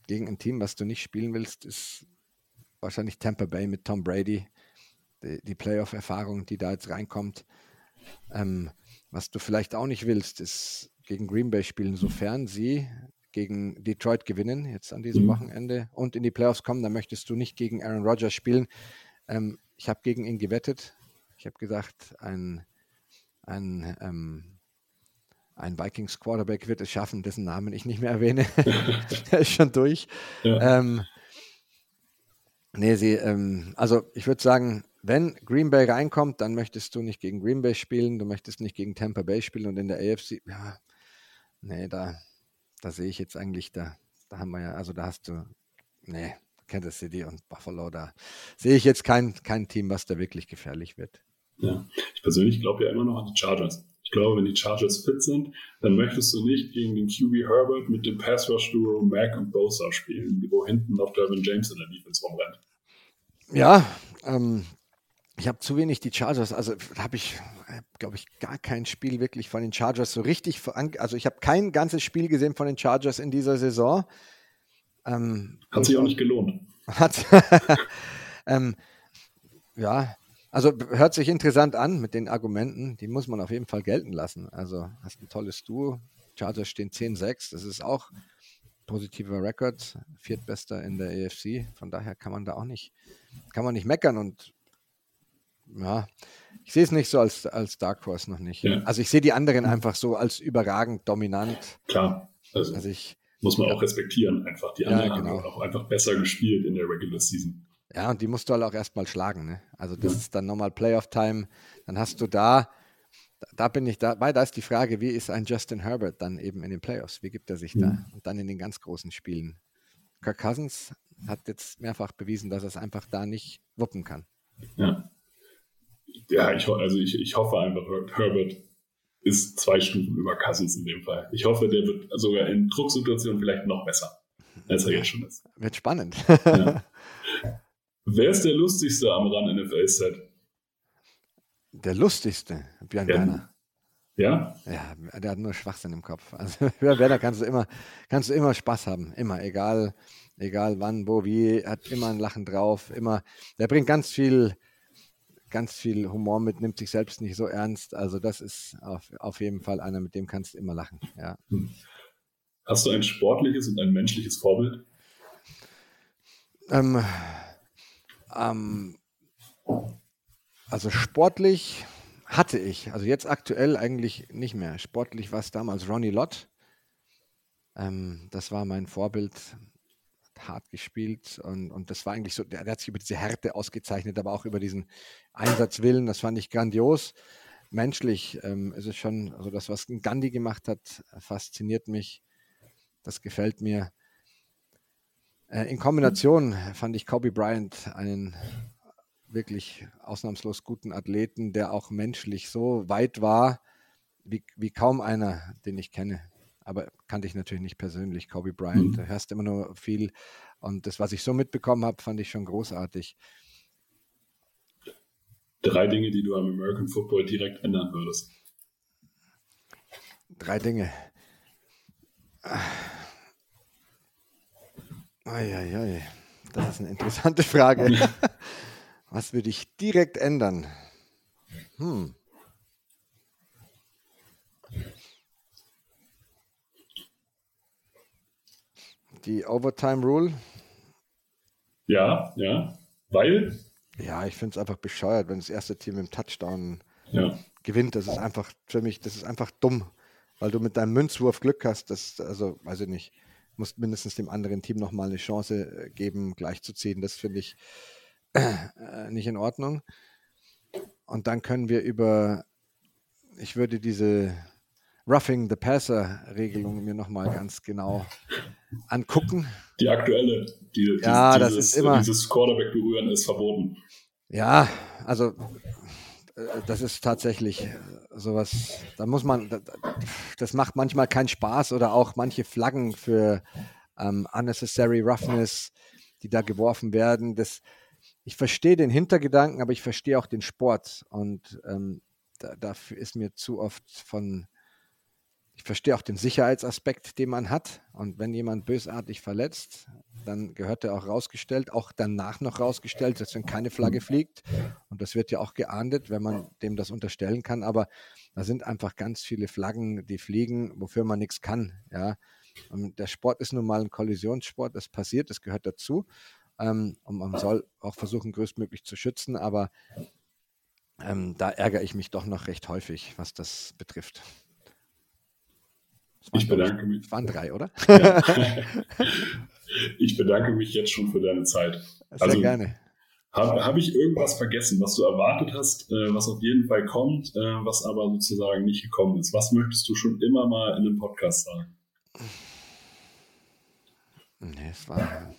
gegen ein Team, was du nicht spielen willst, ist wahrscheinlich Tampa Bay mit Tom Brady, die, die Playoff-Erfahrung, die da jetzt reinkommt. Ähm, was du vielleicht auch nicht willst, ist gegen Green Bay spielen, sofern sie gegen Detroit gewinnen, jetzt an diesem mhm. Wochenende, und in die Playoffs kommen, dann möchtest du nicht gegen Aaron Rodgers spielen. Ähm, ich habe gegen ihn gewettet. Ich habe gesagt, ein, ein, ähm, ein Vikings Quarterback wird es schaffen, dessen Namen ich nicht mehr erwähne. Der ist schon durch. Ja. Ähm, Nee, sie, ähm, also ich würde sagen, wenn Green Bay reinkommt, dann möchtest du nicht gegen Green Bay spielen, du möchtest nicht gegen Tampa Bay spielen und in der AFC, ja, nee, da, da sehe ich jetzt eigentlich, da, da haben wir ja, also da hast du, nee, Kansas City und Buffalo, da sehe ich jetzt kein, kein Team, was da wirklich gefährlich wird.
Ja, ich persönlich glaube ja immer noch an die Chargers. Ich glaube, wenn die Chargers fit sind, dann möchtest du nicht gegen den QB Herbert mit dem Pass Rush Duo Mac und Bosa spielen, wo hinten noch Dervin James in der Defense rumrennt.
Ja, ähm, ich habe zu wenig die Chargers, also habe ich, glaube ich, gar kein Spiel wirklich von den Chargers so richtig, also ich habe kein ganzes Spiel gesehen von den Chargers in dieser Saison.
Ähm, hat sich auch nicht gelohnt.
Hat, ähm, ja, also hört sich interessant an mit den Argumenten, die muss man auf jeden Fall gelten lassen. Also hast ein tolles Duo. Chargers stehen 10-6, das ist auch positiver Rekord, viertbester in der AFC. Von daher kann man da auch nicht, kann man nicht meckern und ja, ich sehe es nicht so als, als Dark Horse noch nicht. Ja. Also ich sehe die anderen einfach so als überragend dominant.
Klar, also, also ich, muss man auch respektieren einfach. Die anderen ja, genau. haben auch einfach besser gespielt in der Regular Season.
Ja, und die musst du halt auch erstmal schlagen. Ne? Also das ja. ist dann nochmal Playoff-Time. Dann hast du da, da bin ich dabei, da ist die Frage, wie ist ein Justin Herbert dann eben in den Playoffs? Wie gibt er sich mhm. da? Und dann in den ganz großen Spielen. Kirk Cousins hat jetzt mehrfach bewiesen, dass er es einfach da nicht wuppen kann.
Ja. Ja, ich, also ich, ich hoffe einfach, Herbert ist zwei Stufen über Cousins in dem Fall. Ich hoffe, der wird sogar in Drucksituationen vielleicht noch besser, als er ja, jetzt schon ist.
Wird spannend.
Ja. Wer ist der lustigste am RAN NFL-Set?
Der lustigste? Björn ja. Werner.
Ja?
Ja, der hat nur Schwachsinn im Kopf. Also Björn Werner kannst du immer, kannst du immer Spaß haben. Immer, egal, egal wann, wo, wie, hat immer ein Lachen drauf. Immer, der bringt ganz viel, ganz viel Humor mit, nimmt sich selbst nicht so ernst. Also das ist auf, auf jeden Fall einer, mit dem kannst du immer lachen. Ja.
Hast du ein sportliches und ein menschliches Vorbild?
Ähm, ähm, also sportlich hatte ich, also jetzt aktuell eigentlich nicht mehr. Sportlich war es damals Ronnie Lott. Ähm, das war mein Vorbild, hart gespielt und, und das war eigentlich so, der, der, hat sich über diese Härte ausgezeichnet, aber auch über diesen Einsatzwillen, das fand ich grandios. Menschlich ähm, ist es schon, also das, was Gandhi gemacht hat, fasziniert mich. Das gefällt mir. Äh, in Kombination fand ich Kobe Bryant einen wirklich ausnahmslos guten Athleten, der auch menschlich so weit war, wie, wie kaum einer, den ich kenne. Aber kannte ich natürlich nicht persönlich, Kobe Bryant. Mhm. Da hörst immer nur viel. Und das, was ich so mitbekommen habe, fand ich schon großartig.
Drei Dinge, die du am American Football direkt ändern würdest.
Drei Dinge. Eieiei, das ist eine interessante Frage. Was würde ich direkt ändern? Hm. Die Overtime Rule.
Ja, ja. Weil?
Ja, ich finde es einfach bescheuert, wenn das erste Team im Touchdown ja. gewinnt. Das ist einfach für mich, das ist einfach dumm, weil du mit deinem Münzwurf Glück hast. Das, also, weiß ich nicht, musst mindestens dem anderen Team nochmal eine Chance äh, geben, gleichzuziehen. Das finde ich äh, nicht in Ordnung. Und dann können wir über, ich würde diese Roughing the Passer-Regelung mir nochmal ganz genau angucken.
Die aktuelle, die,
ja, dieses, das ist immer,
dieses Quarterback berühren ist verboten.
Ja, also äh, das ist tatsächlich sowas, da muss man, das macht manchmal keinen Spaß oder auch manche Flaggen für ähm, unnecessary roughness, die da geworfen werden. Das, ich verstehe den Hintergedanken, aber ich verstehe auch den Sport und ähm, da, dafür ist mir zu oft von ich verstehe auch den Sicherheitsaspekt, den man hat. Und wenn jemand bösartig verletzt, dann gehört er auch rausgestellt, auch danach noch rausgestellt, dass wenn keine Flagge fliegt. Und das wird ja auch geahndet, wenn man dem das unterstellen kann. Aber da sind einfach ganz viele Flaggen, die fliegen, wofür man nichts kann. Ja. Und der Sport ist nun mal ein Kollisionssport, das passiert, das gehört dazu. Ähm, und man soll auch versuchen, größtmöglich zu schützen. Aber ähm, da ärgere ich mich doch noch recht häufig, was das betrifft.
Ich bedanke mich.
Es waren drei, oder?
Ja. ich bedanke mich jetzt schon für deine Zeit.
Sehr also, gerne.
Habe hab ich irgendwas vergessen, was du erwartet hast, äh, was auf jeden Fall kommt, äh, was aber sozusagen nicht gekommen ist? Was möchtest du schon immer mal in einem Podcast sagen?
Nee, es war.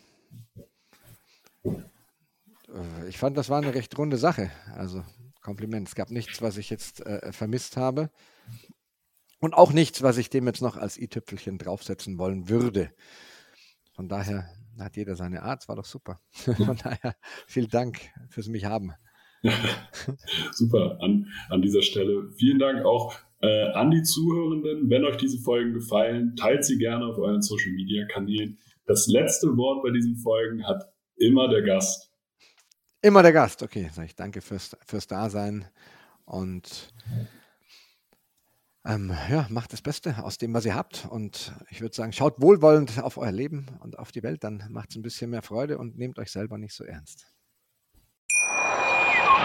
Äh, ich fand, das war eine recht runde Sache. Also Kompliment. Es gab nichts, was ich jetzt äh, vermisst habe. Und auch nichts, was ich dem jetzt noch als i-Tüpfelchen draufsetzen wollen würde. Von daher hat jeder seine Art, es war doch super. Von daher vielen Dank fürs mich haben.
super, an, an dieser Stelle. Vielen Dank auch äh, an die Zuhörenden. Wenn euch diese Folgen gefallen, teilt sie gerne auf euren Social Media Kanälen. Das letzte Wort bei diesen Folgen hat immer der Gast.
Immer der Gast, okay. Sag ich danke fürs, fürs Dasein und ähm, ja, macht das Beste aus dem, was ihr habt. Und ich würde sagen, schaut wohlwollend auf euer Leben und auf die Welt, dann macht es ein bisschen mehr Freude und nehmt euch selber nicht so ernst.